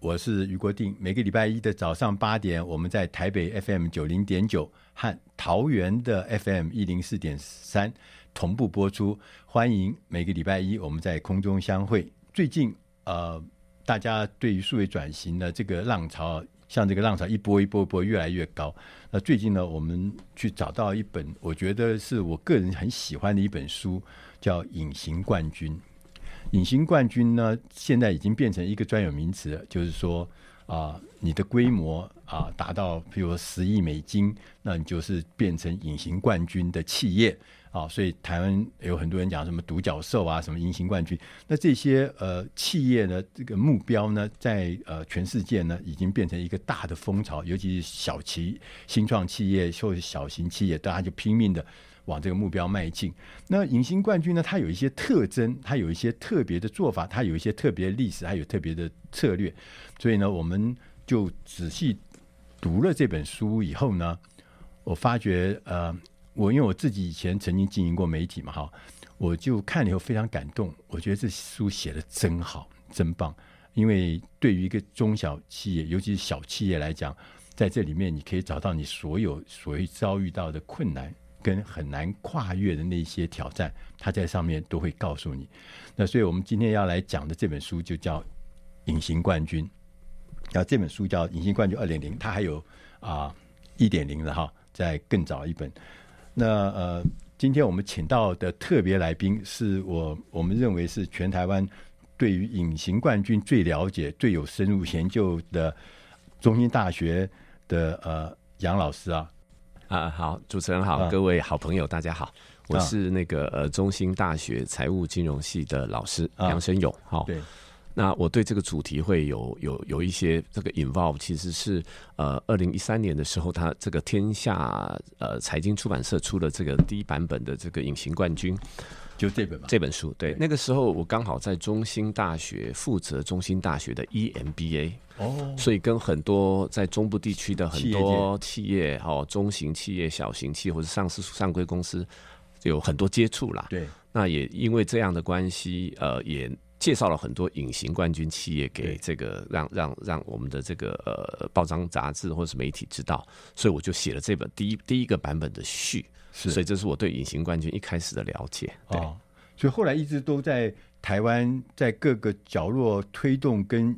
我是余国定。每个礼拜一的早上八点，我们在台北 FM 九零点九和桃园的 FM 一零四点三。同步播出，欢迎每个礼拜一我们在空中相会。最近呃，大家对于数位转型的这个浪潮，像这个浪潮一波一波一波越来越高。那最近呢，我们去找到一本，我觉得是我个人很喜欢的一本书，叫《隐形冠军》。隐形冠军呢，现在已经变成一个专有名词了，就是说啊、你的规模啊、达到，比如十亿美金，那你就是变成隐形冠军的企业。啊、所以台湾有很多人讲什么独角兽啊，什么隐形冠军。那这些呃企业呢，这个目标呢，在呃全世界呢，已经变成一个大的风潮。尤其是小企新创企业或者小型企业，大家就拼命的往这个目标迈进。那隐形冠军呢，它有一些特征，它有一些特别的做法，它有一些特别的历史，还有特别的策略。所以呢，我们就仔细读了这本书以后呢，我发觉呃。我因为我自己以前曾经经营过媒体嘛，哈，我就看了以后非常感动。我觉得这书写得真好，真棒。因为对于一个中小企业，尤其是小企业来讲，在这里面你可以找到你所有所遭遇到的困难跟很难跨越的那些挑战，他在上面都会告诉你。那所以我们今天要来讲的这本书就叫《隐形冠军》。然后这本书叫《隐形冠军二点零》，它还有啊一点零的哈，再更早一本。那呃，今天我们请到的特别来宾是我我们认为是全台湾对于隐形冠军最了解、最有深入研究的中心大学的呃杨老师啊啊好，主持人好，啊、各位好朋友大家好，我是那个呃中兴大学财务金融系的老师杨生勇，好、啊、对。那我对这个主题会有有有一些这个 involve，其实是呃，二零一三年的时候，他这个天下呃财经出版社出了这个第一版本的这个隐形冠军，就这本吧，这本书。对，对那个时候我刚好在中兴大学负责中兴大学的 EMBA，哦，所以跟很多在中部地区的很多企业，哦，中型企业、小型企业或者上市上规公司有很多接触啦。对，那也因为这样的关系，呃，也。介绍了很多隐形冠军企业给这个让让让我们的这个呃报章杂志或者是媒体知道，所以我就写了这本第一第一个版本的序，是，所以这是我对隐形冠军一开始的了解。对，哦，所以后来一直都在台湾在各个角落推动跟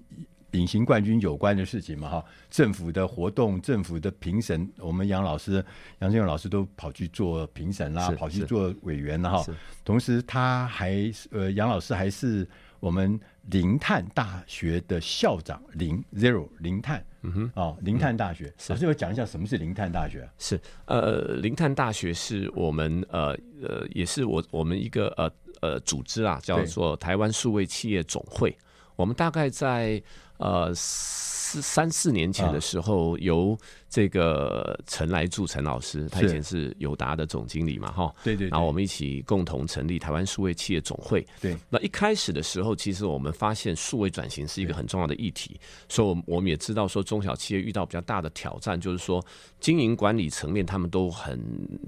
隐形冠军有关的事情嘛，哈，政府的活动、政府的评审，我们杨老师、杨振勇老师都跑去做评审啦，跑去做委员了哈。同时，他还呃，杨老师还是。我们零碳大学的校长零 zero 零碳，嗯哼，哦，零碳大学，老师要讲一下什么是零碳大学？是。呃，零碳大学是我们呃呃，也是我我们一个呃呃组织啊，叫做台湾数位企业总会。我们大概在呃。四三四年前的时候，由这个陈来助陈老师，他以前是。友达的总经理嘛，哈，对对，然后我们一起共同成立台湾数位企业总会。对，那一开始的时候，其实我们发现数位转型是一个很重要的议题，所以我们也知道说中小企业遇到比较大的挑战，就是说经营管理层面他们都很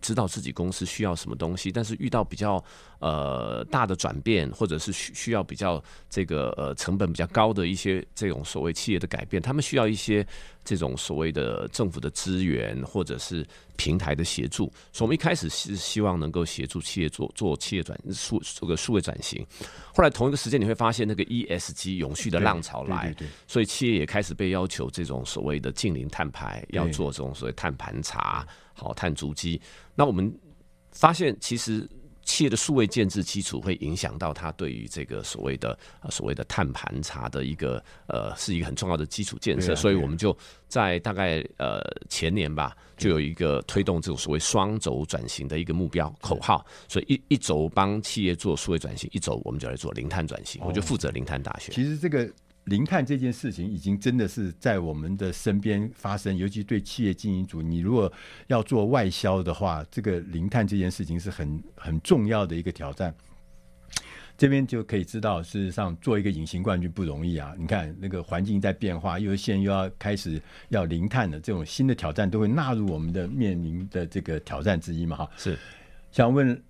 知道自己公司需要什么东西，但是遇到比较呃大的转变，或者是需需要比较这个呃成本比较高的一些这种所谓企业的改变，他们需要一些这种所谓的政府的资源或者是平台的协助，所以我们一开始是希望能够协助企业做做企业转数这个数位转型。后来同一个时间你会发现那个 ESG 永续的浪潮来，所以企业也开始被要求这种所谓的近零碳排，要做这种所谓碳盘查、好碳足迹。那我们发现其实。企业的数位建制基础会影响到它对于这个所谓的呃所谓的碳盘查的一个呃是一个很重要的基础建设，所以我们就在大概呃前年吧，就有一个推动这种所谓双轴转型的一个目标口号，所以一一轴帮企业做数位转型，一轴我们就来做零碳转型，我就负责零碳大学。其实这个。零碳这件事情已经真的是在我们的身边发生，尤其对企业经营组，你如果要做外销的话，这个零碳这件事情是很很重要的一个挑战。这边就可以知道，事实上做一个隐形冠军不容易啊！你看那个环境在变化，又现在又要开始要零碳的这种新的挑战，都会纳入我们的面临的这个挑战之一嘛？哈，是。想问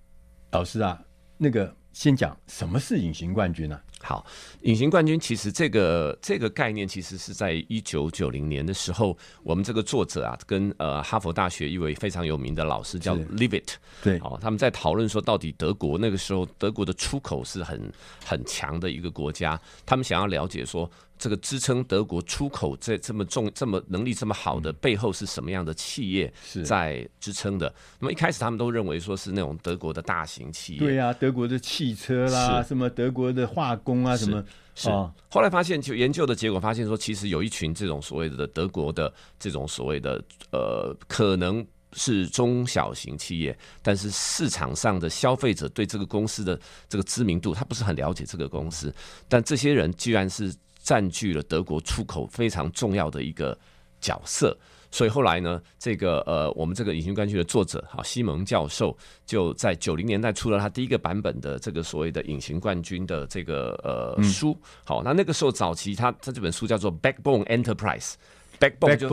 老师啊，那个先讲什么是隐形冠军呢、啊？好，隐形冠军其实这个这个概念其实是在一九九零年的时候，我们这个作者啊，跟呃哈佛大学一位非常有名的老师叫 Leavitt，对，哦，他们在讨论说，到底德国那个时候德国的出口是很很强的一个国家，他们想要了解说。这个支撑德国出口这这么重、这么能力这么好的背后是什么样的企业在支撑的？那么一开始他们都认为说是那种德国的大型企业，对呀、啊，德国的汽车啦，什么德国的化工啊，什么是。后来发现，就研究的结果发现说，其实有一群这种所谓的德国的这种所谓的呃，可能是中小型企业，但是市场上的消费者对这个公司的这个知名度，他不是很了解这个公司，但这些人居然是。占据了德国出口非常重要的一个角色，所以后来呢，这个呃，我们这个隐形冠军的作者哈西蒙教授就在九零年代出了他第一个版本的这个所谓的隐形冠军的这个呃书。好，那那个时候早期他他这本书叫做 Backbone Enterprise，Backbone 就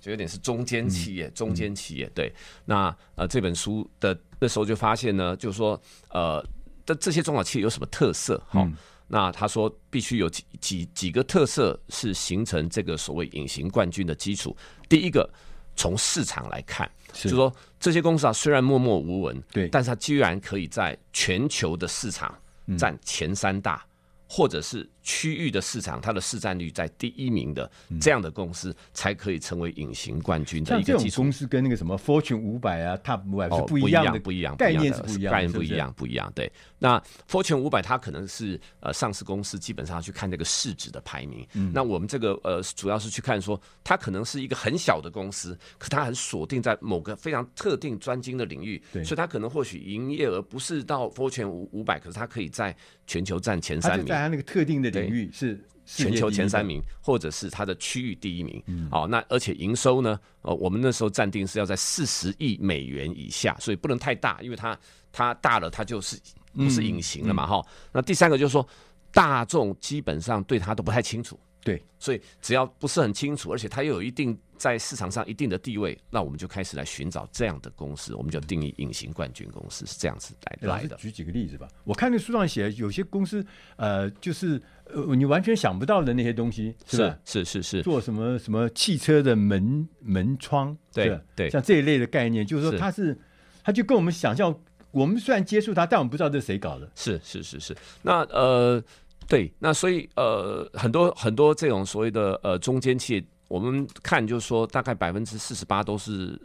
就有点是中间企业，中间企业对。那呃这本书的那时候就发现呢，就是说呃的这些中小企业有什么特色？哈。那他说必须有几几几个特色是形成这个所谓隐形冠军的基础。第一个，从市场来看，就是说这些公司啊虽然默默无闻，对，但是它居然可以在全球的市场占前三大。或者是区域的市场，它的市占率在第一名的这样的公司，才可以成为隐形冠军的一个基础。公司跟那个什么 Fortune 五百啊，Top 五百是不一样的，不一样，概念是不一样，概念不一样，不一样。对，那 Fortune 五百它可能是呃上市公司，基本上去看这个市值的排名。那我们这个呃主要是去看说，它可能是一个很小的公司，可它很锁定在某个非常特定专精的领域，所以它可能或许营业额不是到 Fortune 五五百，可是它可以在全球占前三名。在它那个特定的领域是全球前三名，或者是它的区域第一名。好，那而且营收呢？呃，我们那时候暂定是要在四十亿美元以下，所以不能太大，因为它它大了，它就是不是隐形的嘛。哈，那第三个就是说，大众基本上对它都不太清楚。对，所以只要不是很清楚，而且它又有一定在市场上一定的地位，那我们就开始来寻找这样的公司，我们就定义隐形冠军公司是这样子来来的。举几个例子吧，我看那书上写有些公司，呃，就是呃你完全想不到的那些东西，是？是是是，是，做什么什么汽车的门门窗，对对，像这一类的概念，就是说它是，它就跟我们想象，我们虽然接触它，但我们不知道这是谁搞的。是是是是，那呃。对，那所以呃，很多很多这种所谓的呃中间企业，我们看就是说，大概百分之四十八都是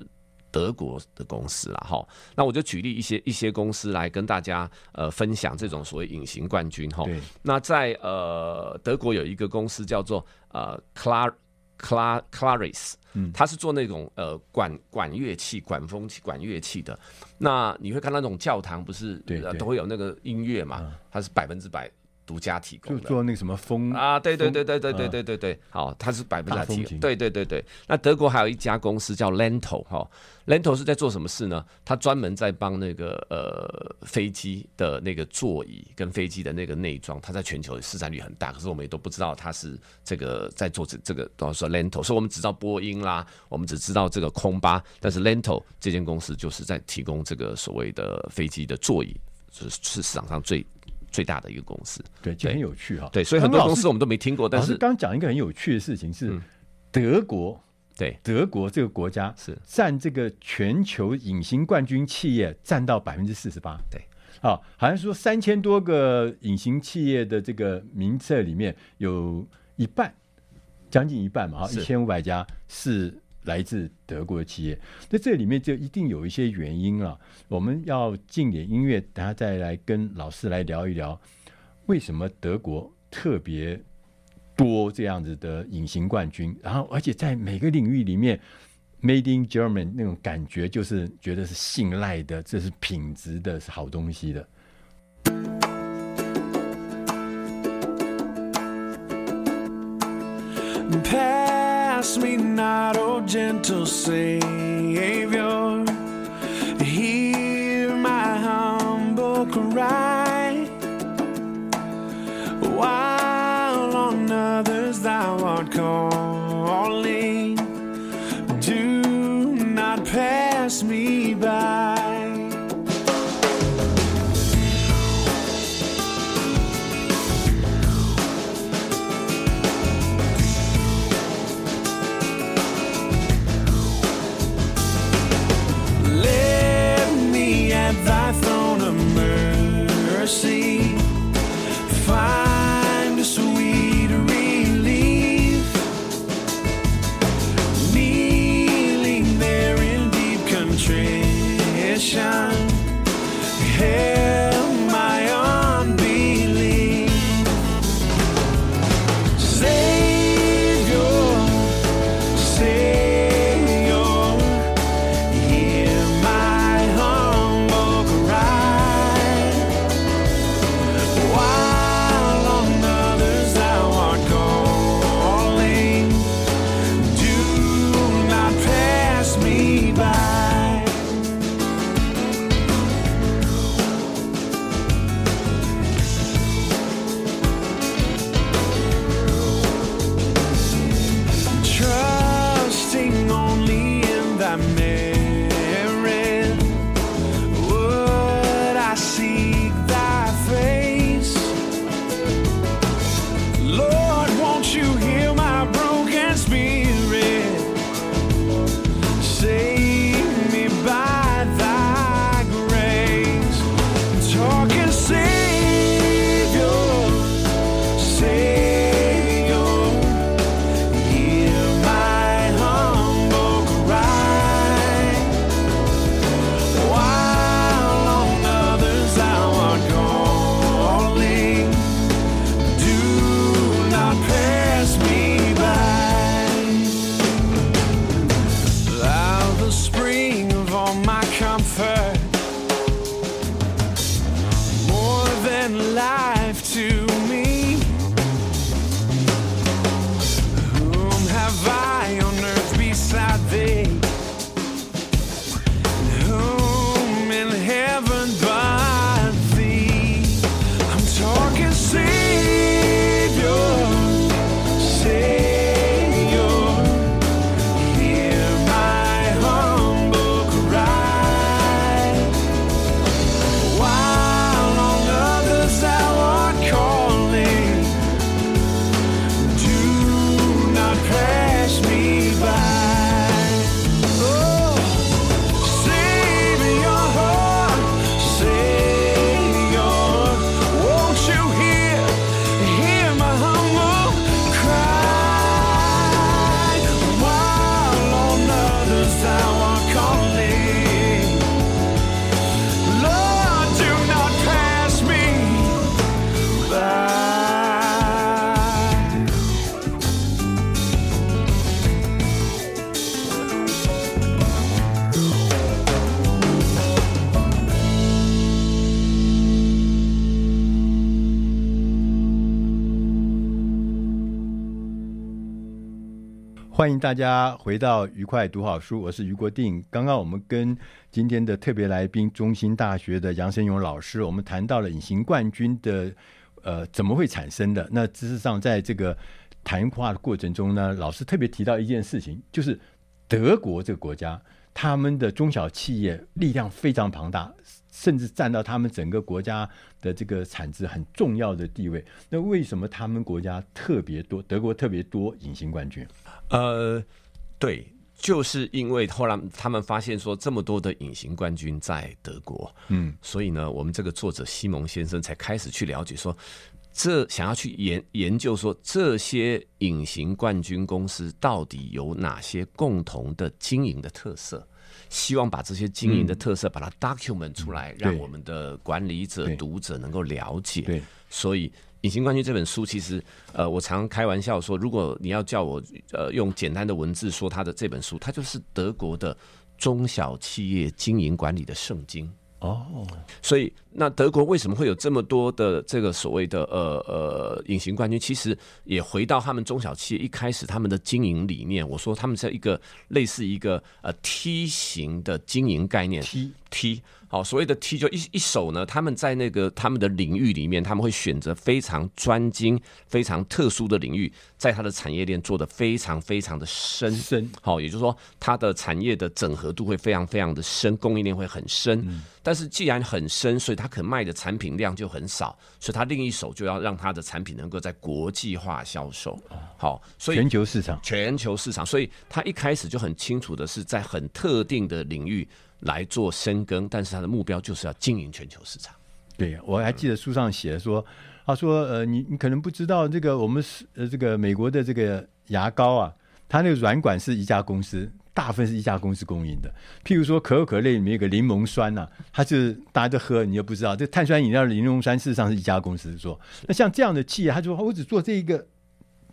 德国的公司了哈。那我就举例一些一些公司来跟大家呃分享这种所谓隐形冠军哈。那在呃德国有一个公司叫做呃 Clar Clar Claris，嗯，他是做那种呃管管乐器、管风器、管乐器的。那你会看到那种教堂不是都会有那个音乐嘛？嗯、它是百分之百。独家提供的，就做那个什么风啊，对对对对对对对对对，好，它是百分之百提供，对对对对。那德国还有一家公司叫 Lento 哈，Lento 是在做什么事呢？它专门在帮那个呃飞机的那个座椅跟飞机的那个内装，它在全球的市占率很大，可是我们也都不知道它是这个在做这这个，都说 Lento，所以我们只知道波音啦，我们只知道这个空巴，但是 Lento 这间公司就是在提供这个所谓的飞机的座椅，是是市场上最。最大的一个公司，对，就很有趣哈。对，所以很多公司我们都没听过。但是刚讲一个很有趣的事情是，德国对，德国这个国家是占这个全球隐形冠军企业占到百分之四十八。对，好，好像说三千多个隐形企业的这个名册里面有一半，将近一半嘛，哈，一千五百家是来自德国的企业。那这里面就一定有一些原因了。我们要进点音乐，等下再来跟老师来聊一聊，为什么德国特别多这样子的隐形冠军，然后而且在每个领域里面，Made in German 那种感觉就是觉得是信赖的，这是品质的，是好东西的。Me not, O gentle Savior, 欢迎大家回到愉快读好书，我是余国定。刚刚我们跟今天的特别来宾，中兴大学的杨生勇老师，我们谈到了隐形冠军的呃怎么会产生的。那事实上，在这个谈话的过程中呢，老师特别提到一件事情，就是德国这个国家，他们的中小企业力量非常庞大，甚至占到他们整个国家的这个产值很重要的地位。那为什么他们国家特别多，德国特别多隐形冠军？呃，对，就是因为后来他们发现说这么多的隐形冠军在德国，嗯，所以呢，我们这个作者西蒙先生才开始去了解说，这想要去研研究说这些隐形冠军公司到底有哪些共同的经营的特色。希望把这些经营的特色把它 document 出来，嗯、让我们的管理者、读者能够了解。对，所以《隐形冠军》这本书，其实呃，我常开玩笑说，如果你要叫我呃用简单的文字说它的这本书，它就是德国的中小企业经营管理的圣经。哦，所以那德国为什么会有这么多的这个所谓的呃呃隐形冠军？其实也回到他们中小企业一开始他们的经营理念。我说他们是一个类似一个呃梯形的经营概念。梯梯，好，所谓的梯就一一手呢，他们在那个他们的领域里面，他们会选择非常专精、非常特殊的领域，在他的产业链做的非常非常的深深。好，也就是说，它的产业的整合度会非常非常的深，供应链会很深。嗯但是既然很深，所以他可卖的产品量就很少，所以他另一手就要让他的产品能够在国际化销售。好，所以全球市场，全球市场，所以他一开始就很清楚的是在很特定的领域来做深耕，但是他的目标就是要经营全球市场。对，我还记得书上写说，他说呃，你你可能不知道这个我们是呃这个美国的这个牙膏啊，它那个软管是一家公司。大部分是一家公司供应的，譬如说可口可乐里面有个柠檬酸呐、啊，它是大家都喝，你又不知道，这碳酸饮料的柠檬酸事实上是一家公司做。那像这样的企业，他就说我只做这一个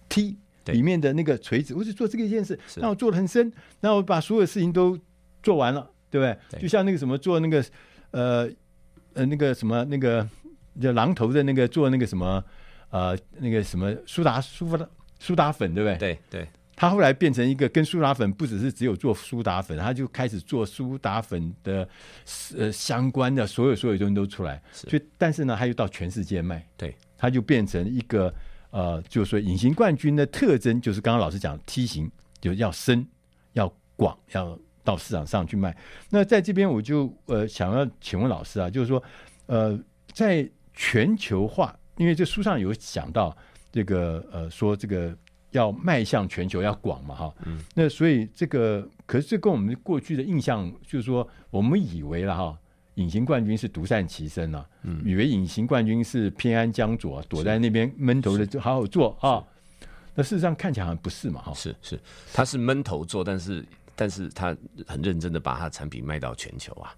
T 里面的那个锤子，我只做这个一件事，那我做的很深，那我把所有事情都做完了，对不对？对就像那个什么做那个呃呃那个什么那个叫榔头的那个做那个什么呃那个什么苏打苏打苏打粉，对不对？对对。他后来变成一个跟苏打粉不只是只有做苏打粉，他就开始做苏打粉的呃相关的所有所有东西都出来。所以，但是呢，他又到全世界卖。对，他就变成一个呃，就是说隐形冠军的特征就是刚刚老师讲梯形，就是要深、要广、要到市场上去卖。那在这边我就呃想要请问老师啊，就是说呃，在全球化，因为这书上有讲到这个呃说这个。要迈向全球，要广嘛，哈，嗯，那所以这个，可是这跟我们过去的印象，就是说，我们以为了哈，隐形冠军是独善其身啊，嗯，以为隐形冠军是偏安江左，躲在那边闷头的就好好做啊，那事实上看起来好像不是嘛，哈，是是，他是闷头做，但是但是他很认真的把他的产品卖到全球啊。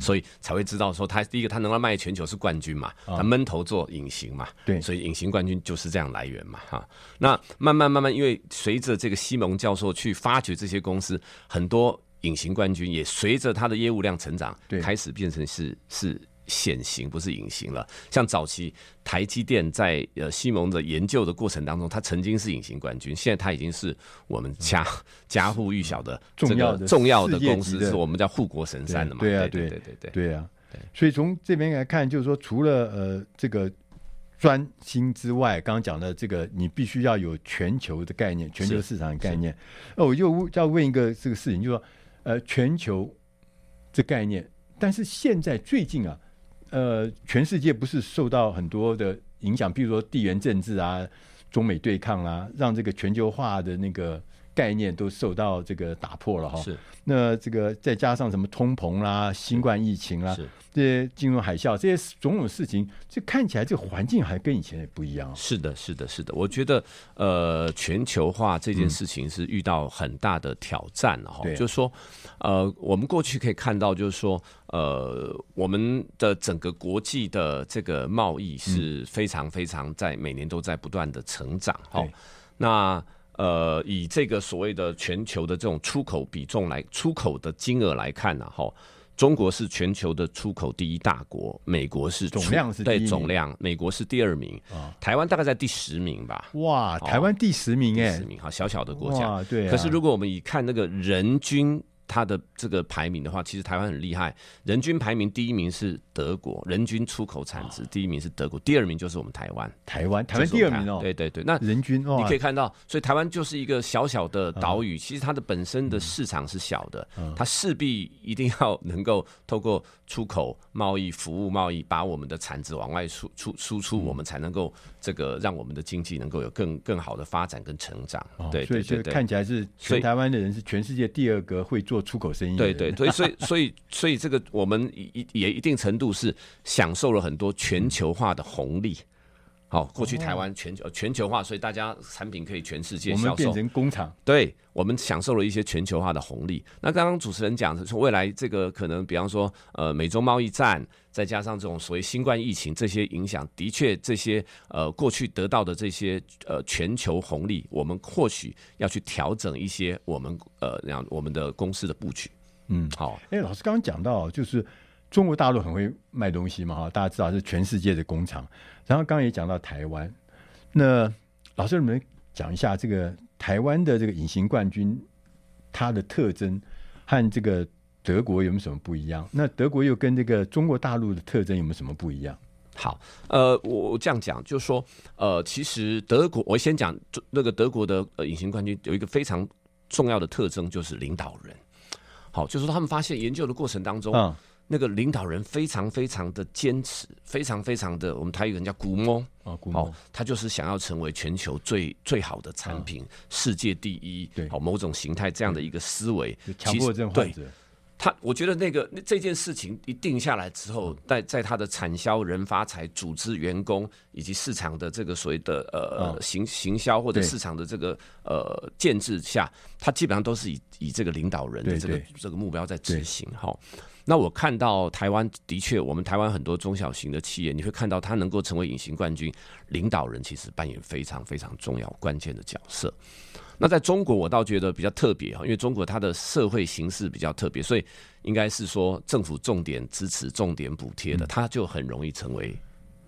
所以才会知道说，他第一个他能够卖全球是冠军嘛，他闷头做隐形嘛，对，所以隐形冠军就是这样来源嘛，哈。那慢慢慢慢，因为随着这个西蒙教授去发掘这些公司，很多隐形冠军也随着他的业务量成长，开始变成是是。显形不是隐形了，像早期台积电在呃西蒙的研究的过程当中，它曾经是隐形冠军，现在它已经是我们家、嗯、家喻户晓的重要的重要的公司，是我们叫护国神山的嘛？对啊，对对对对对啊！所以从这边来看，就是说，除了呃这个专心之外，刚刚讲的这个，你必须要有全球的概念，全球市场的概念。那我就要问一个这个事情，就是说呃全球这概念，但是现在最近啊。呃，全世界不是受到很多的影响，比如说地缘政治啊、中美对抗啊，让这个全球化的那个概念都受到这个打破了哈。是。那这个再加上什么通膨啦、啊、新冠疫情啦、啊，这些金融海啸，这些种种事情，这看起来这个环境还跟以前也不一样。是的，是的，是的。我觉得呃，全球化这件事情是遇到很大的挑战哈、嗯。就是说，呃，我们过去可以看到，就是说，呃，我们的整个国际的这个贸易是非常非常在每年都在不断的成长哈。那呃，以这个所谓的全球的这种出口比重来，出口的金额来看呢，哈，中国是全球的出口第一大国，美国是总量是对总量，美国是第二名，台湾大概在第十名吧。哇，台湾第十名哎，第十名哈，小小的国家，对。可是如果我们以看那个人均它的这个排名的话，其实台湾很厉害，人均排名第一名是德国，人均出口产值第一名是德国，第二名就是我们台湾。台湾台湾第二名哦，对对对，那人均哦你可以看到，所以台湾就是一个小小的岛屿，其实它的本身的市场是小的，它势必一定要能够透过出口贸易、服务贸易，把我们的产值往外输出输出，我们才能够这个让我们的经济能够有更更好的发展跟成长。对，所以这看起来是全台湾的人是全世界第二个会做。做出口生意，对对对，所以所以所以这个我们一也一定程度是享受了很多全球化的红利。好，过去台湾全球全球化，所以大家产品可以全世界销售，我们变成工厂。对，我们享受了一些全球化的红利。那刚刚主持人讲的说，未来这个可能，比方说，呃，美洲贸易战，再加上这种所谓新冠疫情这些影响，的确，这些呃过去得到的这些呃全球红利，我们或许要去调整一些我们呃让我们的公司的布局。嗯，好。哎，老师刚刚讲到就是。中国大陆很会卖东西嘛，哈，大家知道是全世界的工厂。然后刚刚也讲到台湾，那老师，你们讲一下这个台湾的这个隐形冠军，它的特征和这个德国有没有什么不一样？那德国又跟这个中国大陆的特征有没有什么不一样？好，呃，我我这样讲，就是说，呃，其实德国，我先讲那个德国的呃隐形冠军有一个非常重要的特征，就是领导人。好，就是说他们发现研究的过程当中，嗯。那个领导人非常非常的坚持，非常非常的，我们台语人叫古摸哦，古摸，他就是想要成为全球最最好的产品，嗯、世界第一，对，好某种形态这样的一个思维，强迫症患者。他，我觉得那个那这件事情一定下来之后，在在他的产销、人发财、组织、员工以及市场的这个所谓的呃行行销或者市场的这个呃建制下，他基本上都是以以这个领导人的这个这个目标在执行。哈。那我看到台湾的确，我们台湾很多中小型的企业，你会看到它能够成为隐形冠军，领导人其实扮演非常非常重要关键的角色。那在中国，我倒觉得比较特别哈，因为中国它的社会形势比较特别，所以应该是说政府重点支持、重点补贴的，它就很容易成为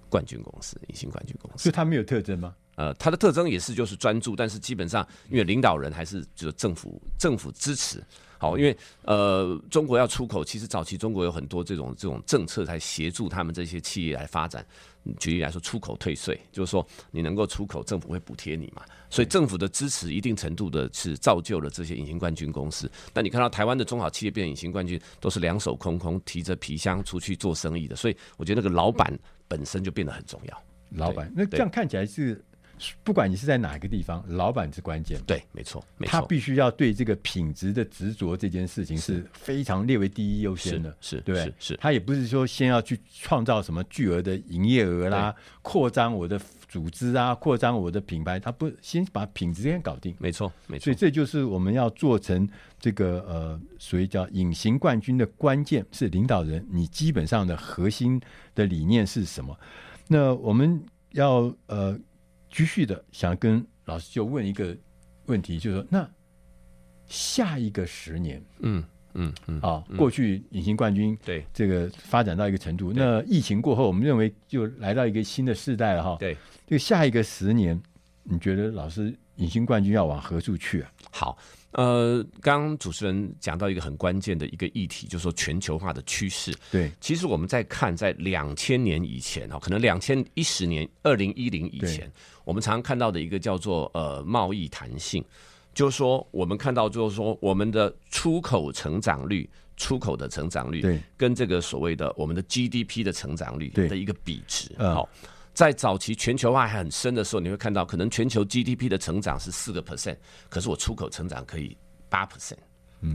冠军公司、隐形冠军公司。所以它没有特征吗？呃，它的特征也是就是专注，但是基本上因为领导人还是就是政府政府支持。好，因为呃，中国要出口，其实早期中国有很多这种这种政策来协助他们这些企业来发展。举例来说，出口退税，就是说你能够出口，政府会补贴你嘛。所以政府的支持一定程度的是造就了这些隐形冠军公司。但你看到台湾的中小企业变隐形冠军，都是两手空空，提着皮箱出去做生意的。所以我觉得那个老板本身就变得很重要。老板，那这样看起来是。不管你是在哪一个地方，老板是关键。对，没错，没错。他必须要对这个品质的执着这件事情是非常列为第一优先的，是，对，是，是。他也不是说先要去创造什么巨额的营业额啦，扩张我的组织啊，扩张我的品牌，他不先把品质先搞定。没错，没错。所以这就是我们要做成这个呃，所谓叫隐形冠军的关键是领导人，你基本上的核心的理念是什么？那我们要呃。继续的想跟老师就问一个问题，就是说，那下一个十年，嗯嗯嗯，啊，过去隐形冠军对。这个发展到一个程度，那疫情过后，我们认为就来到一个新的世代了哈。对，这个下一个十年，你觉得老师隐形冠军要往何处去啊？好。呃，刚刚主持人讲到一个很关键的一个议题，就是说全球化的趋势。对，其实我们在看，在两千年以前啊，可能两千一十年、二零一零以前，我们常常看到的一个叫做呃贸易弹性，就是说我们看到就是说我们的出口成长率、出口的成长率，对，跟这个所谓的我们的 GDP 的成长率的一个比值，好。呃在早期全球化还很深的时候，你会看到可能全球 GDP 的成长是四个 percent，可是我出口成长可以八 percent，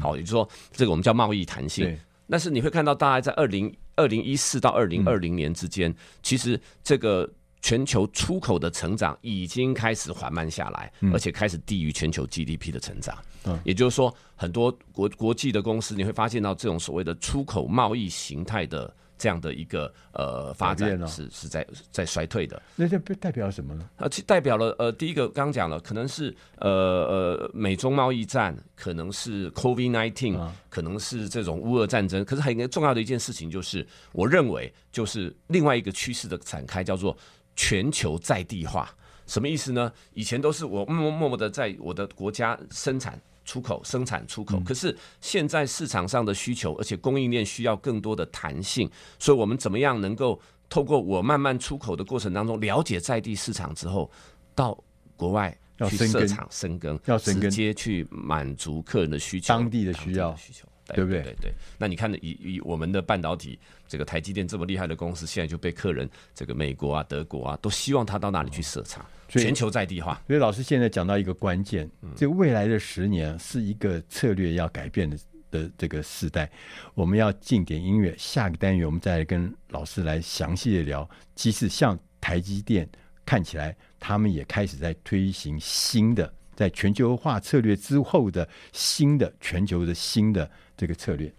好，也就是说这个我们叫贸易弹性。但是你会看到大概在二零二零一四到二零二零年之间，其实这个全球出口的成长已经开始缓慢下来，而且开始低于全球 GDP 的成长。嗯，也就是说很多国国际的公司，你会发现到这种所谓的出口贸易形态的。这样的一个呃发展是是在在衰退的，那这代表什么呢？呃，其代表了呃，第一个刚刚讲了，可能是呃呃美中贸易战，可能是 COVID nineteen，可能是这种乌俄战争。可是很重要的一件事情就是，我认为就是另外一个趋势的展开，叫做全球在地化。什么意思呢？以前都是我默默默默的在我的国家生产。出口生产出口。嗯、可是现在市场上的需求，而且供应链需要更多的弹性，所以我们怎么样能够透过我慢慢出口的过程当中，了解在地市场之后，到国外去设厂生根，要直接去满足客人的需求，当地的需要需求。对不对？对对，那你看，以以我们的半导体，这个台积电这么厉害的公司，现在就被客人，这个美国啊、德国啊，都希望他到哪里去设厂，全球在地化。所以老师现在讲到一个关键，这未来的十年是一个策略要改变的的这个时代。我们要进点音乐，下个单元我们再来跟老师来详细的聊。即使像台积电看起来，他们也开始在推行新的，在全球化策略之后的新的全球的新的。这个策略。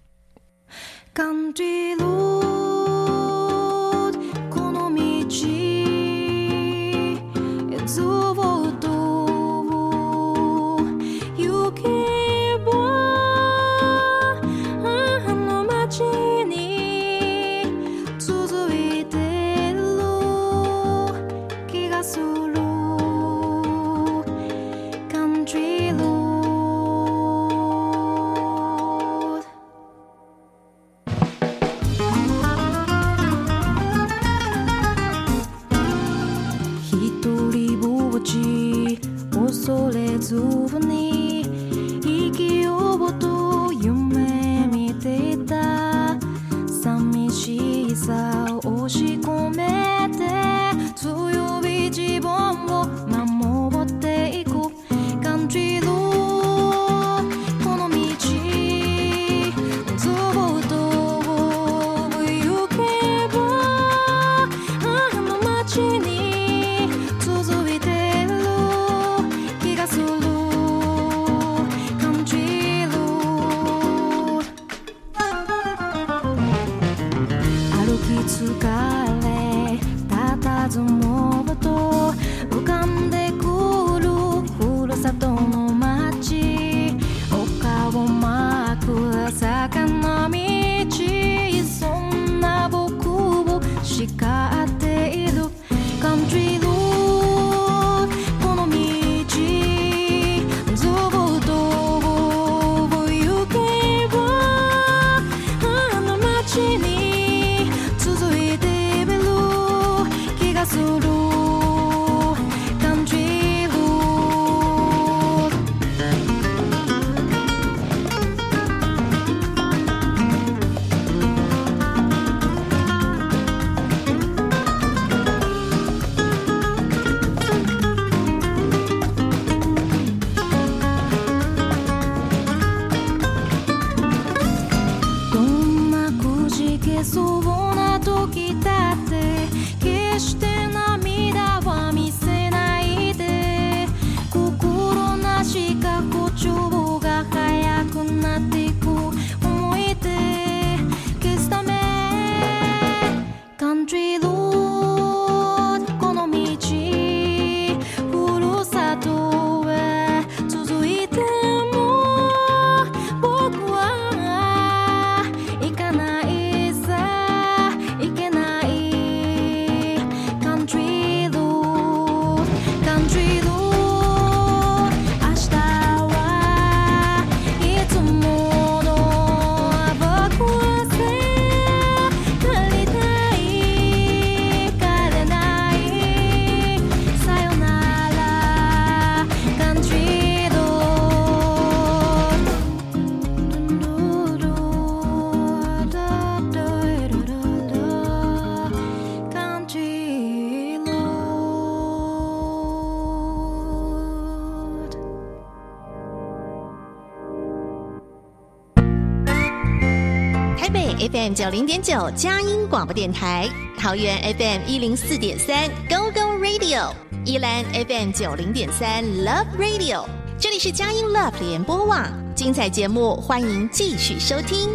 九零点九佳音广播电台，桃园 FM 一零四点三 Go Go Radio，宜兰 FM 九零点三 Love Radio，这里是佳音 Love 联播网，精彩节目欢迎继续收听。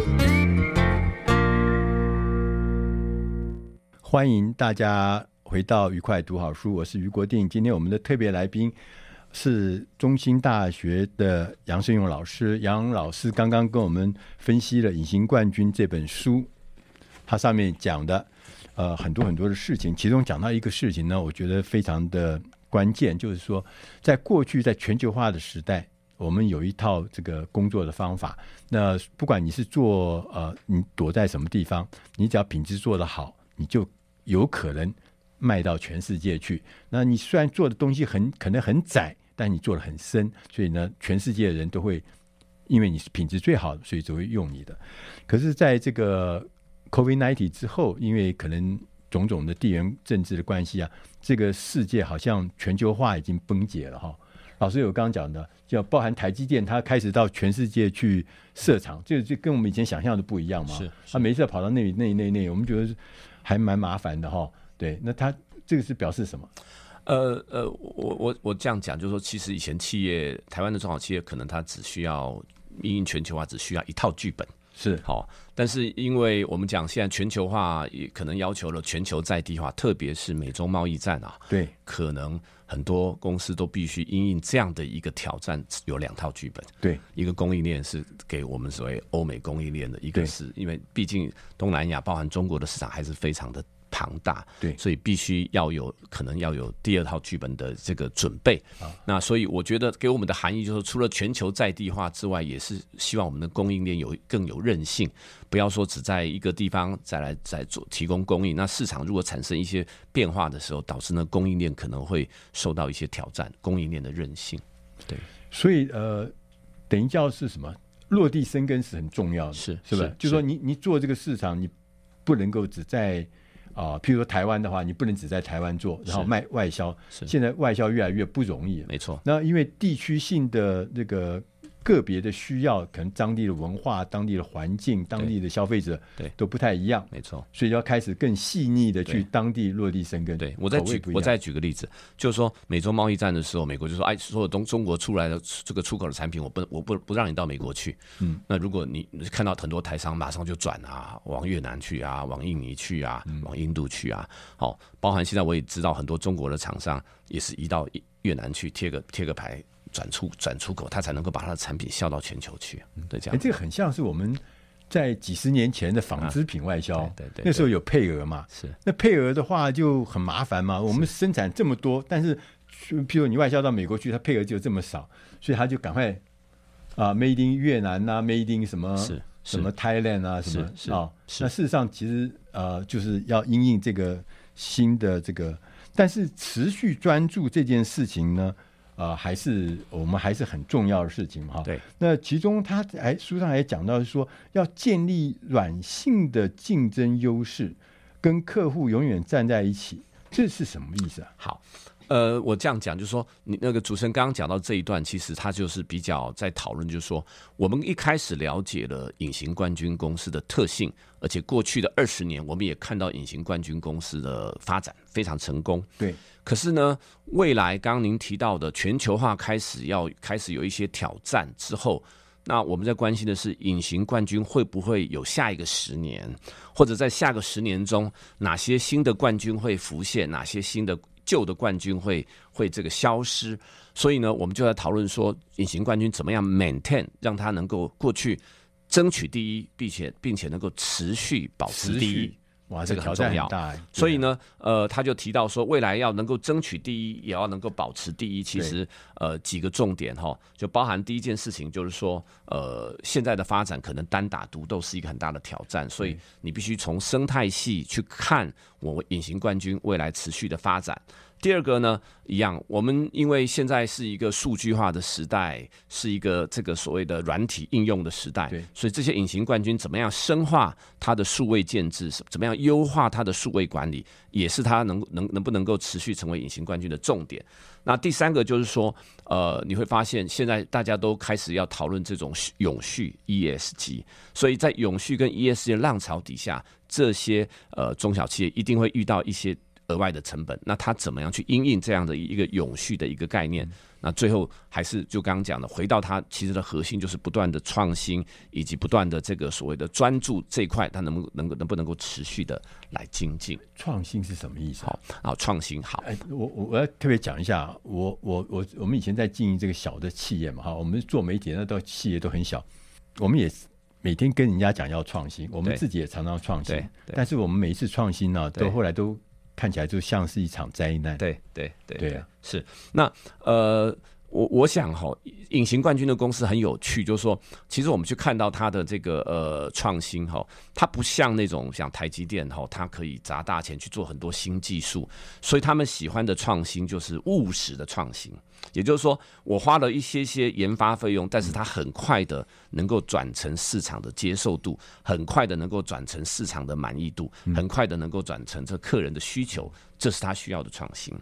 欢迎大家回到愉快读好书，我是于国定。今天我们的特别来宾。是中兴大学的杨胜勇老师，杨老师刚刚跟我们分析了《隐形冠军》这本书，它上面讲的呃很多很多的事情，其中讲到一个事情呢，我觉得非常的关键，就是说，在过去在全球化的时代，我们有一套这个工作的方法。那不管你是做呃，你躲在什么地方，你只要品质做得好，你就有可能卖到全世界去。那你虽然做的东西很可能很窄，但你做的很深，所以呢，全世界的人都会因为你是品质最好的，所以只会用你的。可是，在这个 COVID-19 之后，因为可能种种的地缘政治的关系啊。这个世界好像全球化已经崩解了哈。老师有刚刚讲的，叫包含台积电，它开始到全世界去设厂，这个就跟我们以前想象的不一样嘛。是，他每次跑到那里、那里、那里、那里，我们觉得还蛮麻烦的哈。对，那它这个是表示什么？呃呃，我我我这样讲，就是说，其实以前企业，台湾的中小企业，可能它只需要因应全球化，只需要一套剧本。是好，但是因为我们讲现在全球化也可能要求了全球在地化，特别是美中贸易战啊，对，可能很多公司都必须因应这样的一个挑战，有两套剧本。对，一个供应链是给我们所谓欧美供应链的，一个是因为毕竟东南亚包含中国的市场还是非常的。庞大，对，所以必须要有可能要有第二套剧本的这个准备。啊，那所以我觉得给我们的含义就是，除了全球在地化之外，也是希望我们的供应链有更有韧性，不要说只在一个地方再来再做提供供应。那市场如果产生一些变化的时候，导致呢供应链可能会受到一些挑战，供应链的韧性。对，所以呃，等于叫是什么？落地生根是很重要的，是是不是？就是说你你做这个市场，你不能够只在。啊，譬如说台湾的话，你不能只在台湾做，然后卖外销。现在外销越来越不容易。没错。那因为地区性的那个。个别的需要，可能当地的文化、当地的环境、当地的消费者，对都不太一样，没错。所以要开始更细腻的去当地落地生根。对，我再举我再举个例子，就是说美洲贸易战的时候，美国就说：“哎，所有东中国出来的这个出口的产品，我不我不不让你到美国去。”嗯，那如果你看到很多台商马上就转啊，往越南去啊，往印尼去啊，往印度去啊，好，包含现在我也知道很多中国的厂商也是移到越南去贴个贴个牌。转出转出口，他才能够把他的产品销到全球去。对，这样。哎，这个很像是我们在几十年前的纺织品外销，啊、对，对，那时候有配额嘛。是，那配额的话就很麻烦嘛。我们生产这么多，但是譬如你外销到美国去，它配额就这么少，所以他就赶快啊，Made in 越南啊，Made in 什么是什么 Thailand 啊，什么啊、哦。那事实上其实呃，就是要因应这个新的这个，但是持续专注这件事情呢。呃，还是我们还是很重要的事情哈。对，那其中他哎书上也讲到是说，要建立软性的竞争优势，跟客户永远站在一起，这是什么意思啊？好。呃，我这样讲，就是说，你那个主持人刚刚讲到这一段，其实他就是比较在讨论，就是说，我们一开始了解了隐形冠军公司的特性，而且过去的二十年，我们也看到隐形冠军公司的发展非常成功。对，可是呢，未来刚刚您提到的全球化开始要开始有一些挑战之后，那我们在关心的是，隐形冠军会不会有下一个十年，或者在下个十年中，哪些新的冠军会浮现，哪些新的。旧的冠军会会这个消失，所以呢，我们就在讨论说，隐形冠军怎么样 maintain，让他能够过去争取第一，并且并且能够持续保持第一。哇，这个很重要。所以呢，呃，他就提到说，未来要能够争取第一，也要能够保持第一。其实，呃，几个重点哈，就包含第一件事情，就是说，呃，现在的发展可能单打独斗是一个很大的挑战，所以你必须从生态系去看我隐形冠军未来持续的发展。第二个呢，一样，我们因为现在是一个数据化的时代，是一个这个所谓的软体应用的时代，对，所以这些隐形冠军怎么样深化它的数位建制，怎么样优化它的数位管理，也是它能能能不能够持续成为隐形冠军的重点。那第三个就是说，呃，你会发现现在大家都开始要讨论这种永续 ESG，所以在永续跟 ESG 的浪潮底下，这些呃中小企业一定会遇到一些。额外的成本，那他怎么样去因应这样的一个永续的一个概念？那最后还是就刚刚讲的，回到它其实的核心就是不断的创新，以及不断的这个所谓的专注这一块，它能不能够能不能够持续的来精进？创新是什么意思？好，啊，创新好。哎，我我我要特别讲一下，我我我我们以前在经营这个小的企业嘛，哈，我们做媒体那都企业都很小，我们也每天跟人家讲要创新，我们自己也常常创新，但是我们每一次创新呢，都后来都。看起来就像是一场灾难。对对对对啊，是那呃，我我想哈，隐形冠军的公司很有趣，就是说，其实我们去看到它的这个呃创新哈，它不像那种像台积电哈，它可以砸大钱去做很多新技术，所以他们喜欢的创新就是务实的创新。也就是说，我花了一些些研发费用，但是它很快的能够转成市场的接受度，很快的能够转成市场的满意度，很快的能够转成这客人的需求，这是他需要的创新。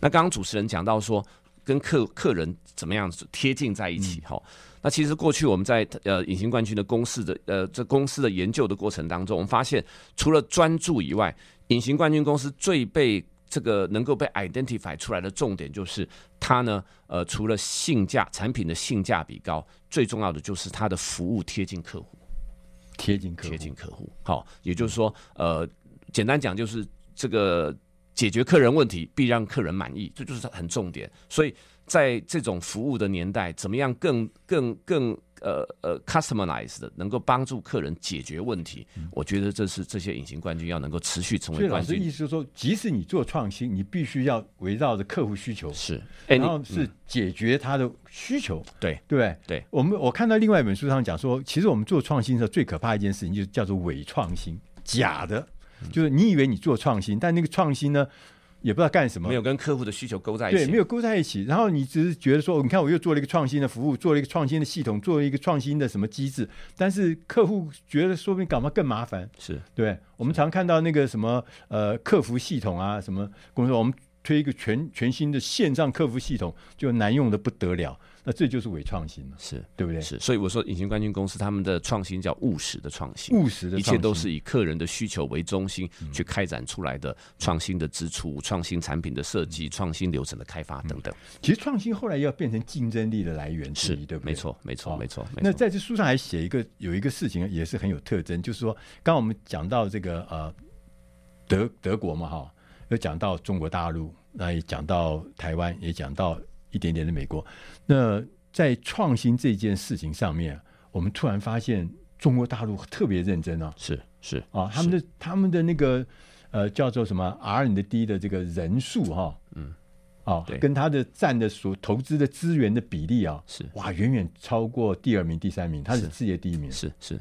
那刚刚主持人讲到说。跟客客人怎么样子贴近在一起？哈、嗯，那其实过去我们在呃隐形冠军的公司的呃这公司的研究的过程当中，我们发现除了专注以外，隐形冠军公司最被这个能够被 identify 出来的重点就是它呢呃除了性价产品的性价比高，最重要的就是它的服务贴近客户，贴近客户，贴近客户。好，也就是说呃简单讲就是这个。解决客人问题，必让客人满意，这就是很重点。所以在这种服务的年代，怎么样更更更呃呃 customized 的，能够帮助客人解决问题？嗯、我觉得这是这些隐形冠军要能够持续成为冠军。所以老师意思是说，即使你做创新，你必须要围绕着客户需求，是，然后是解决他的需求。对、嗯、对对。我们我看到另外一本书上讲说，其实我们做创新的时候，最可怕一件事情就是叫做伪创新，假的。就是你以为你做创新，但那个创新呢，也不知道干什么，没有跟客户的需求勾在一起，对，没有勾在一起。然后你只是觉得说，你看我又做了一个创新的服务，做了一个创新的系统，做了一个创新的什么机制，但是客户觉得说不定搞嘛更麻烦，是对。我们常看到那个什么呃客服系统啊，什么公司我们推一个全全新的线上客服系统，就难用的不得了。那这就是伪创新了，是对不对？是，所以我说，隐形冠军公司他们的创新叫务实的创新，务实的，一切都是以客人的需求为中心去开展出来的创新的支出、创新产品的设计、创新流程的开发等等。其实创新后来要变成竞争力的来源之一，对不对？没错，没错，没错。那在这书上还写一个有一个事情也是很有特征，就是说，刚刚我们讲到这个呃德德国嘛哈，又讲到中国大陆，那也讲到台湾，也讲到。一点点的美国，那在创新这件事情上面，我们突然发现中国大陆特别认真啊，是是啊，他们的他们的那个呃叫做什么 R&D 的这个人数哈，嗯，啊，跟他的占的所投资的资源的比例啊，是。哇，远远超过第二名、第三名，他是。世界第一名，是是，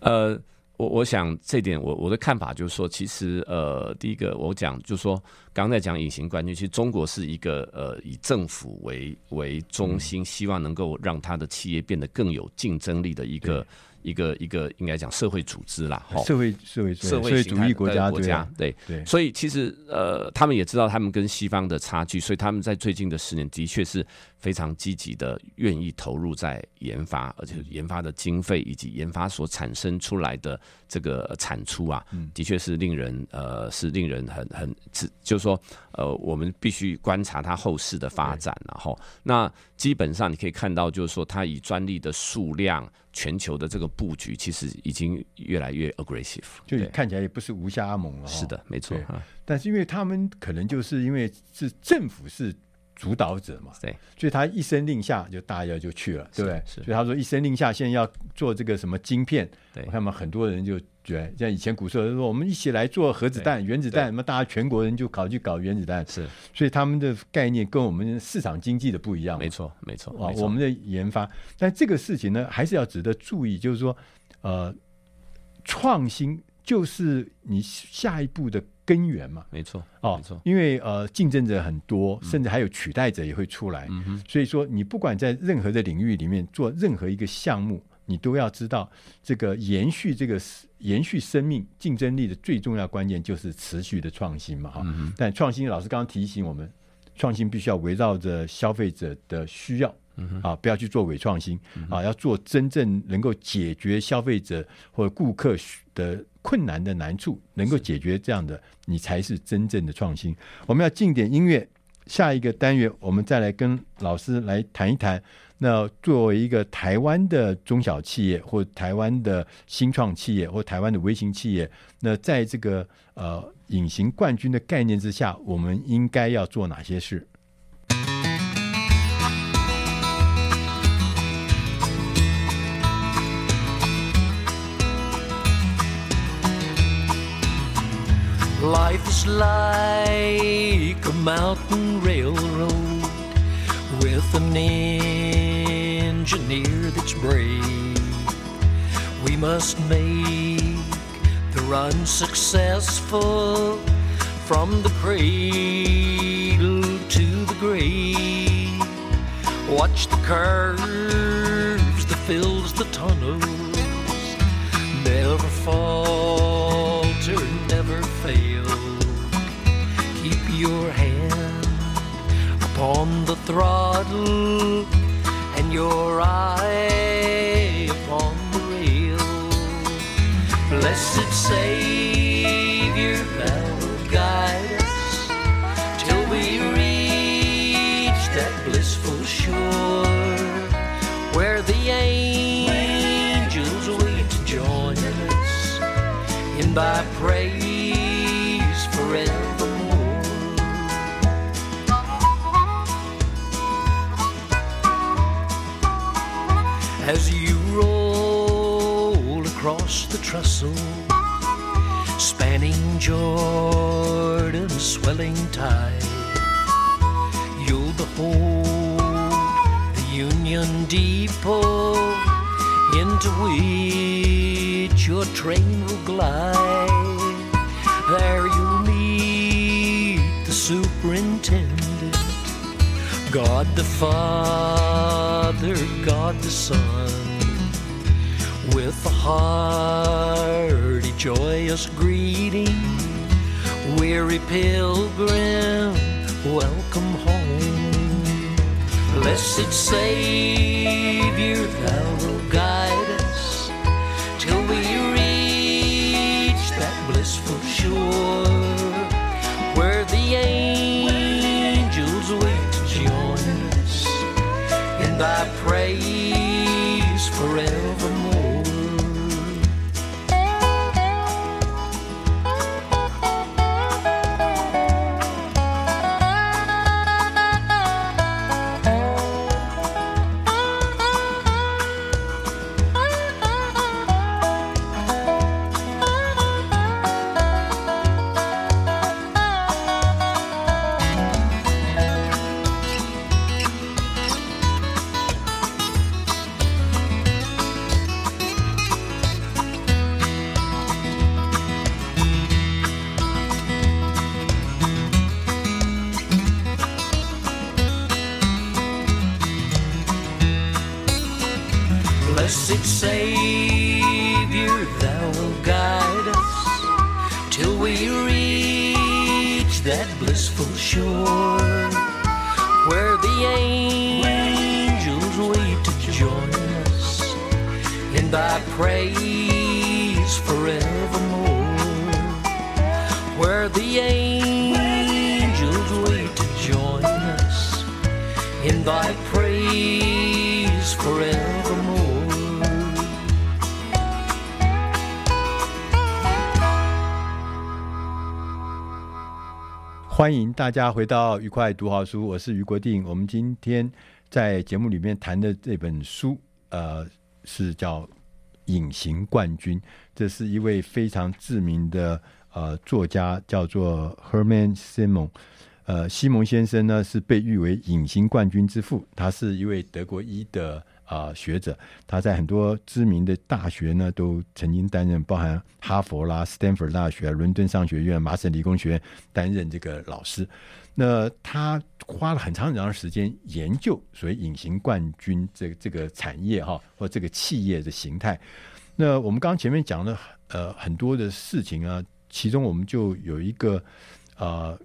呃。我我想这点我我的看法就是说，其实呃，第一个我讲就是说，刚刚在讲隐形冠军，其实中国是一个呃以政府为为中心，希望能够让他的企业变得更有竞争力的一个。一个一个应该讲社会组织啦，社会社会社会主义国家国家对。对，所以其实呃，他们也知道他们跟西方的差距，所以他们在最近的十年的确是非常积极的，愿意投入在研发，而且研发的经费以及研发所产生出来的这个产出啊，的确是令人呃是令人很很，就是说呃，我们必须观察它后市的发展，然后那基本上你可以看到，就是说它以专利的数量。全球的这个布局其实已经越来越 aggressive，就看起来也不是无暇阿蒙了。是的，没错。但是因为他们可能就是因为是政府是主导者嘛，对，所以他一声令下，就大家就去了，对不对？所以他说一声令下，现在要做这个什么晶片，对，我看嘛，很多人就。觉得，像以前古时候说，我们一起来做核子弹、原子弹，那么大家全国人就搞去搞原子弹。是，所以他们的概念跟我们市场经济的不一样。没错，没错。啊，我们的研发，但这个事情呢，还是要值得注意，就是说，呃，创新就是你下一步的根源嘛。没错，哦，没错。因为呃，竞争者很多，甚至还有取代者也会出来。嗯。所以说，你不管在任何的领域里面做任何一个项目。你都要知道，这个延续这个延续生命竞争力的最重要关键就是持续的创新嘛哈。但创新老师刚刚提醒我们，创新必须要围绕着消费者的需要啊，不要去做伪创新啊，要做真正能够解决消费者或者顾客的困难的难处，能够解决这样的，你才是真正的创新。我们要进点音乐，下一个单元我们再来跟老师来谈一谈。那作为一个台湾的中小企业，或台湾的新创企业，或台湾的微型企业，那在这个呃隐形冠军的概念之下，我们应该要做哪些事 like a mountain railroad with an engineer that's brave. We must make the run successful from the cradle to the grave. Watch the curves that fills the tunnels. Never falter, throttle and your eye upon the rail. Blessed Savior, the trestle, spanning Jordan's swelling tide, you'll behold the Union Depot into which your train will glide. There you'll meet the superintendent, God the Father, God the Son, with a hearty, joyous greeting. Weary pilgrim, welcome home. Blessed Savior, thou wilt guide us till we reach that blissful shore where the angels wait to join us in thy praise 欢迎大家回到愉快读好书，我是余国定。我们今天在节目里面谈的这本书，呃，是叫《隐形冠军》，这是一位非常知名的呃作家，叫做 Herman Simon。呃，西蒙先生呢是被誉为“隐形冠军之父”，他是一位德国医的。啊、学者他在很多知名的大学呢都曾经担任，包含哈佛啦、斯坦福大学、伦敦商学院、麻省理工学院担任这个老师。那他花了很长很长的时间研究所谓隐形冠军这个这个产业哈，或这个企业的形态。那我们刚刚前面讲了呃很多的事情啊，其中我们就有一个呃。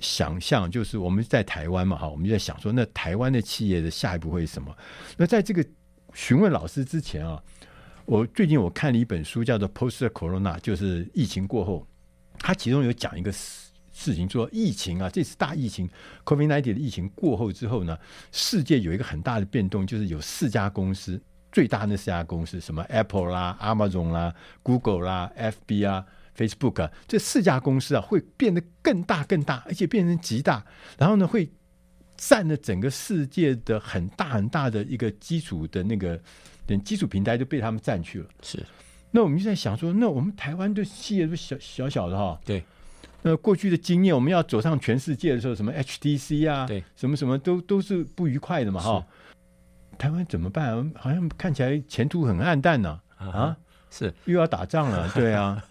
想象就是我们在台湾嘛，哈，我们就在想说，那台湾的企业的下一步会是什么？那在这个询问老师之前啊，我最近我看了一本书，叫做《Post Corona》，就是疫情过后。它其中有讲一个事事情，说疫情啊，这次大疫情 COVID-19 的疫情过后之后呢，世界有一个很大的变动，就是有四家公司，最大的那四家公司，什么 Apple 啦、Amazon 啦、Google 啦、FB 啊。Facebook 啊，这四家公司啊，会变得更大更大，而且变成极大，然后呢，会占了整个世界的很大很大的一个基础的那个等基础平台就被他们占去了。是，那我们就在想说，那我们台湾的企业都小小小的哈，对，那过去的经验，我们要走上全世界的时候，什么 HTC 啊，对，什么什么都都是不愉快的嘛，哈。台湾怎么办？好像看起来前途很暗淡呢、啊。啊，是又要打仗了，对啊，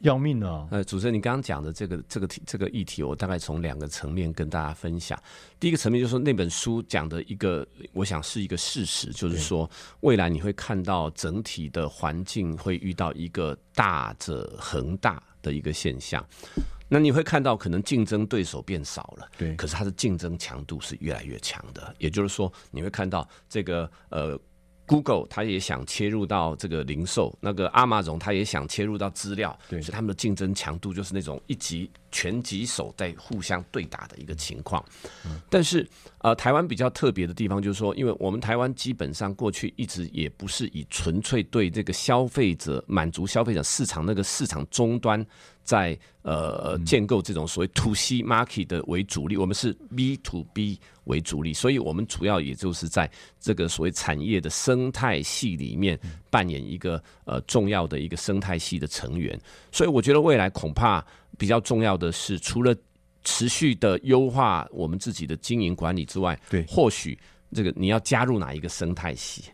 要命了。呃，主持人，你刚刚讲的这个这个题这个议题，我大概从两个层面跟大家分享。第一个层面就是说，那本书讲的一个，我想是一个事实，就是说未来你会看到整体的环境会遇到一个大者恒大的一个现象。那你会看到，可能竞争对手变少了，对，可是它的竞争强度是越来越强的。也就是说，你会看到这个呃，Google 它也想切入到这个零售，那个 Amazon 它也想切入到资料，所以他们的竞争强度就是那种一级拳击手在互相对打的一个情况。嗯，但是呃，台湾比较特别的地方就是说，因为我们台湾基本上过去一直也不是以纯粹对这个消费者满足消费者市场那个市场终端。在呃建构这种所谓 to C market 的为主力，我们是 B to B 为主力，所以我们主要也就是在这个所谓产业的生态系里面扮演一个呃重要的一个生态系的成员。所以我觉得未来恐怕比较重要的是，除了持续的优化我们自己的经营管理之外，对，或许这个你要加入哪一个生态系？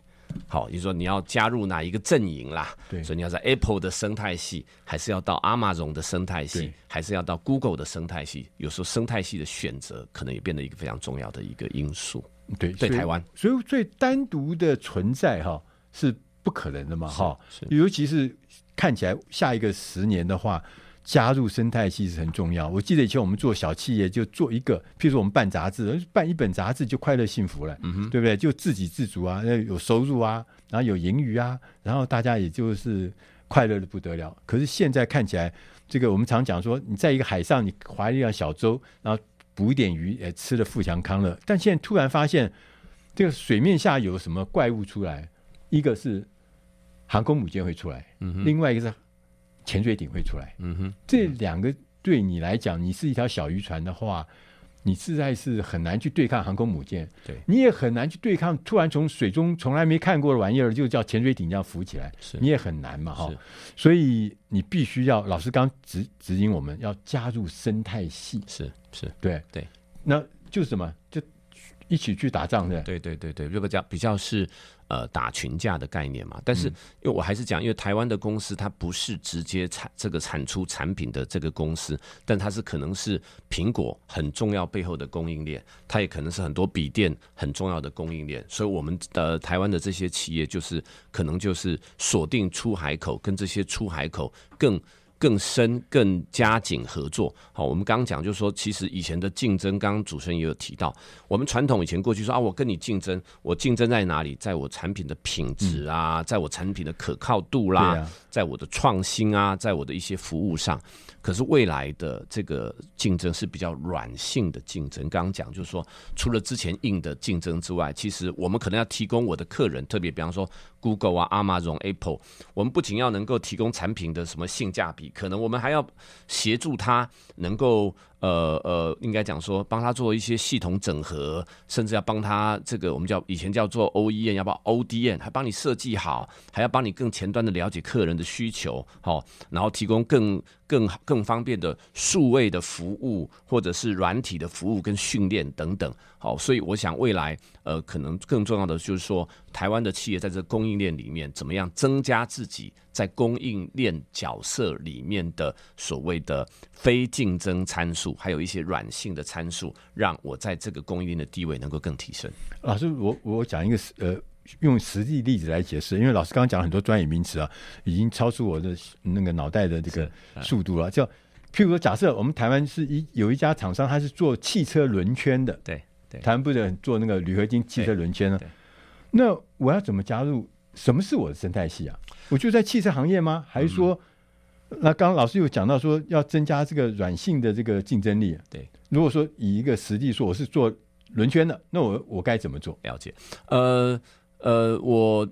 好，你说你要加入哪一个阵营啦？对，所以你要在 Apple 的生态系，还是要到 Amazon 的生态系，还是要到 Google 的生态系？有时候生态系的选择可能也变得一个非常重要的一个因素。对，对台湾，所以最单独的存在哈是不可能的嘛哈，尤其是看起来下一个十年的话。加入生态系是很重要。我记得以前我们做小企业，就做一个，譬如说我们办杂志，办一本杂志就快乐幸福了，嗯，对不对？就自给自足啊，有收入啊，然后有盈余啊，然后大家也就是快乐的不得了。可是现在看起来，这个我们常讲说，你在一个海上，你划一辆小舟，然后捕一点鱼，也吃了富强康乐。但现在突然发现，这个水面下有什么怪物出来？一个是航空母舰会出来，嗯，另外一个是。潜水艇会出来，嗯哼，这两个对你来讲，你是一条小渔船的话，你实在是很难去对抗航空母舰，对，你也很难去对抗突然从水中从来没看过的玩意儿，就叫潜水艇这样浮起来，你也很难嘛，哈，所以你必须要老师刚指指引我们要加入生态系，是是，对。对，那就是什么，就一起去打仗的，对对对对，如果讲比较是。呃，打群架的概念嘛，但是因为我还是讲，因为台湾的公司它不是直接产这个产出产品的这个公司，但它是可能是苹果很重要背后的供应链，它也可能是很多笔电很重要的供应链，所以我们的台湾的这些企业就是可能就是锁定出海口，跟这些出海口更。更深、更加紧合作。好，我们刚刚讲，就是说，其实以前的竞争，刚刚主持人也有提到，我们传统以前过去说啊，我跟你竞争，我竞争在哪里？在我产品的品质啊，在我产品的可靠度啦，在我的创新啊，在我的一些服务上。可是未来的这个竞争是比较软性的竞争。刚刚讲就是说，除了之前硬的竞争之外，其实我们可能要提供我的客人，特别比方说 Google 啊、Amazon、Apple，我们不仅要能够提供产品的什么性价比，可能我们还要协助他能够。呃呃，应该讲说，帮他做一些系统整合，甚至要帮他这个我们叫以前叫做 OEM，要不要 ODM，还帮你设计好，还要帮你更前端的了解客人的需求，好，然后提供更更更方便的数位的服务，或者是软体的服务跟训练等等，好，所以我想未来呃，可能更重要的就是说，台湾的企业在这供应链里面，怎么样增加自己在供应链角色里面的所谓的非竞争参数。还有一些软性的参数，让我在这个供应链的地位能够更提升。老师，我我讲一个呃，用实际例子来解释，因为老师刚刚讲了很多专业名词啊，已经超出我的那个脑袋的这个速度了。就譬如说，假设我们台湾是一有一家厂商，他是做汽车轮圈的，对对，台湾不是做那个铝合金汽车轮圈呢？那我要怎么加入？什么是我的生态系啊？我就在汽车行业吗？还是说？嗯那刚刚老师有讲到说要增加这个软性的这个竞争力。对，如果说以一个实际说我是做轮圈的，那我我该怎么做？了解。呃呃，我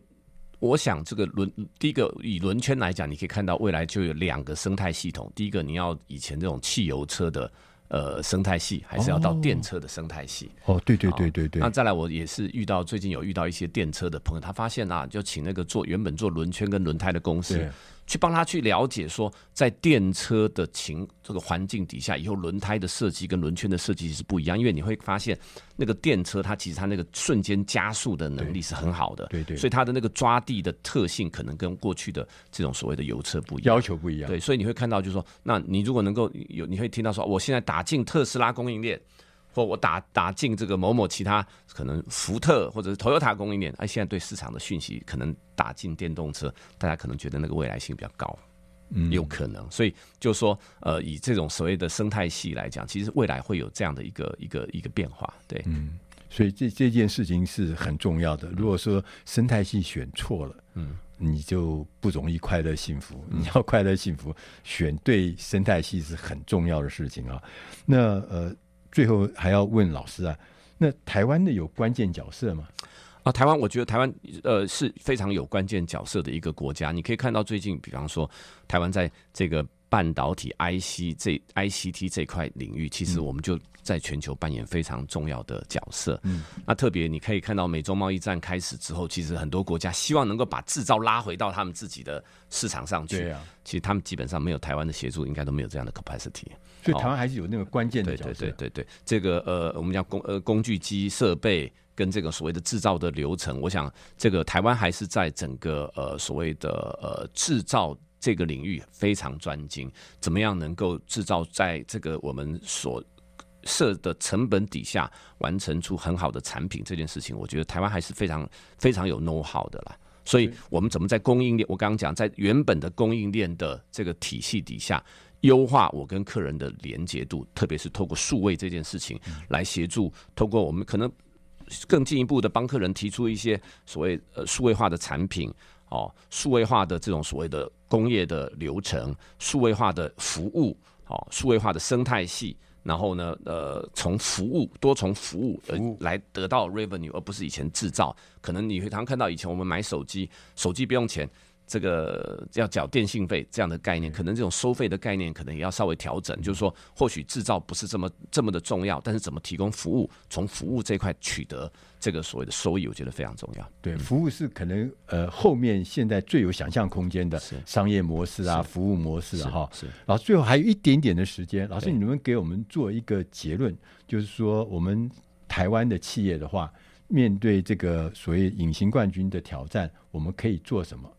我想这个轮第一个以轮圈来讲，你可以看到未来就有两个生态系统。第一个你要以前这种汽油车的呃生态系，还是要到电车的生态系？哦，对对对对对。那再来，我也是遇到最近有遇到一些电车的朋友，他发现啊，就请那个做原本做轮圈跟轮胎的公司。去帮他去了解说，在电车的情这个环境底下，以后轮胎的设计跟轮圈的设计是不一样，因为你会发现那个电车它其实它那个瞬间加速的能力是很好的，对对，对，所以它的那个抓地的特性可能跟过去的这种所谓的油车不一样，要求不一样，对，所以你会看到就是说，那你如果能够有，你会听到说，我现在打进特斯拉供应链。或我打打进这个某某其他可能福特或者是 Toyota 供应链，哎，现在对市场的讯息可能打进电动车，大家可能觉得那个未来性比较高，嗯，有可能。所以就是说，呃，以这种所谓的生态系来讲，其实未来会有这样的一个一个一个变化，对，嗯。所以这这件事情是很重要的。如果说生态系选错了，嗯，你就不容易快乐幸福。你要快乐幸福，选对生态系是很重要的事情啊。那呃。最后还要问老师啊，那台湾的有关键角色吗？啊，台湾，我觉得台湾呃是非常有关键角色的一个国家。你可以看到最近，比方说台湾在这个半导体 IC 这 ICT 这块领域，其实我们就在全球扮演非常重要的角色。嗯，那特别你可以看到美洲贸易战开始之后，其实很多国家希望能够把制造拉回到他们自己的市场上去。对啊，其实他们基本上没有台湾的协助，应该都没有这样的 capacity。所以台湾还是有那个关键的角色。对对对对对，这个呃，我们讲工呃工具机设备跟这个所谓的制造的流程，我想这个台湾还是在整个呃所谓的呃制造这个领域非常专精。怎么样能够制造在这个我们所设的成本底下完成出很好的产品这件事情，我觉得台湾还是非常非常有 know how 的啦。所以我们怎么在供应链，我刚刚讲在原本的供应链的这个体系底下。优化我跟客人的连接度，特别是透过数位这件事情来协助，透过我们可能更进一步的帮客人提出一些所谓呃数位化的产品哦，数位化的这种所谓的工业的流程，数位化的服务哦，数位化的生态系，然后呢呃从服务多从服务呃来得到 revenue，而不是以前制造。可能你会常看到以前我们买手机，手机不用钱。这个要缴电信费这样的概念，可能这种收费的概念可能也要稍微调整。就是说，或许制造不是这么这么的重要，但是怎么提供服务，从服务这块取得这个所谓的收益，我觉得非常重要。对，服务是可能呃后面现在最有想象空间的商业模式啊，服务模式啊哈。是。然后最后还有一点点的时间，老师，你能不能给我们做一个结论？就是说，我们台湾的企业的话，面对这个所谓隐形冠军的挑战，我们可以做什么？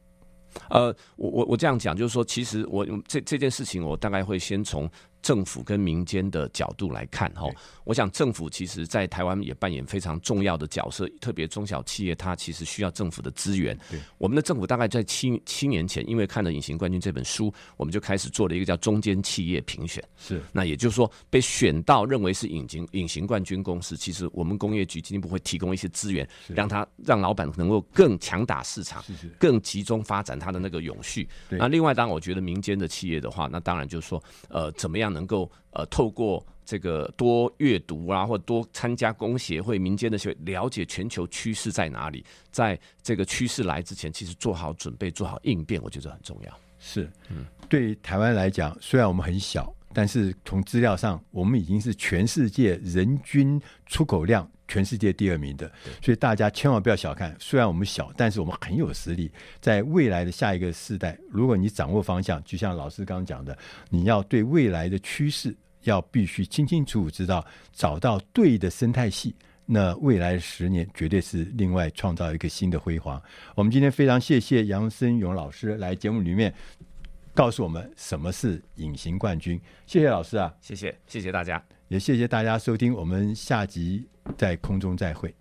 呃，我我我这样讲，就是说，其实我这这件事情，我大概会先从。政府跟民间的角度来看，哈，我想政府其实，在台湾也扮演非常重要的角色，特别中小企业，它其实需要政府的资源。对，我们的政府大概在七七年前，因为看了《隐形冠军》这本书，我们就开始做了一个叫中间企业评选。是，那也就是说，被选到认为是隐形隐形冠军公司，其实我们工业局进一步会提供一些资源，让他让老板能够更强打市场，是是，更集中发展他的那个永续。那另外，当然我觉得民间的企业的话，那当然就是说，呃，怎么样？能够呃透过这个多阅读啊，或多参加工协会、民间的协会，了解全球趋势在哪里，在这个趋势来之前，其实做好准备、做好应变，我觉得很重要。是，嗯，对台湾来讲，虽然我们很小，但是从资料上，我们已经是全世界人均出口量全世界第二名的。所以大家千万不要小看，虽然我们小，但是我们很有实力。在未来的下一个世代，如果你掌握方向，就像老师刚刚讲的，你要对未来的趋势要必须清清楚楚知道，找到对的生态系，那未来十年绝对是另外创造一个新的辉煌。我们今天非常谢谢杨森勇老师来节目里面。告诉我们什么是隐形冠军？谢谢老师啊，谢谢，谢谢大家，也谢谢大家收听，我们下集在空中再会。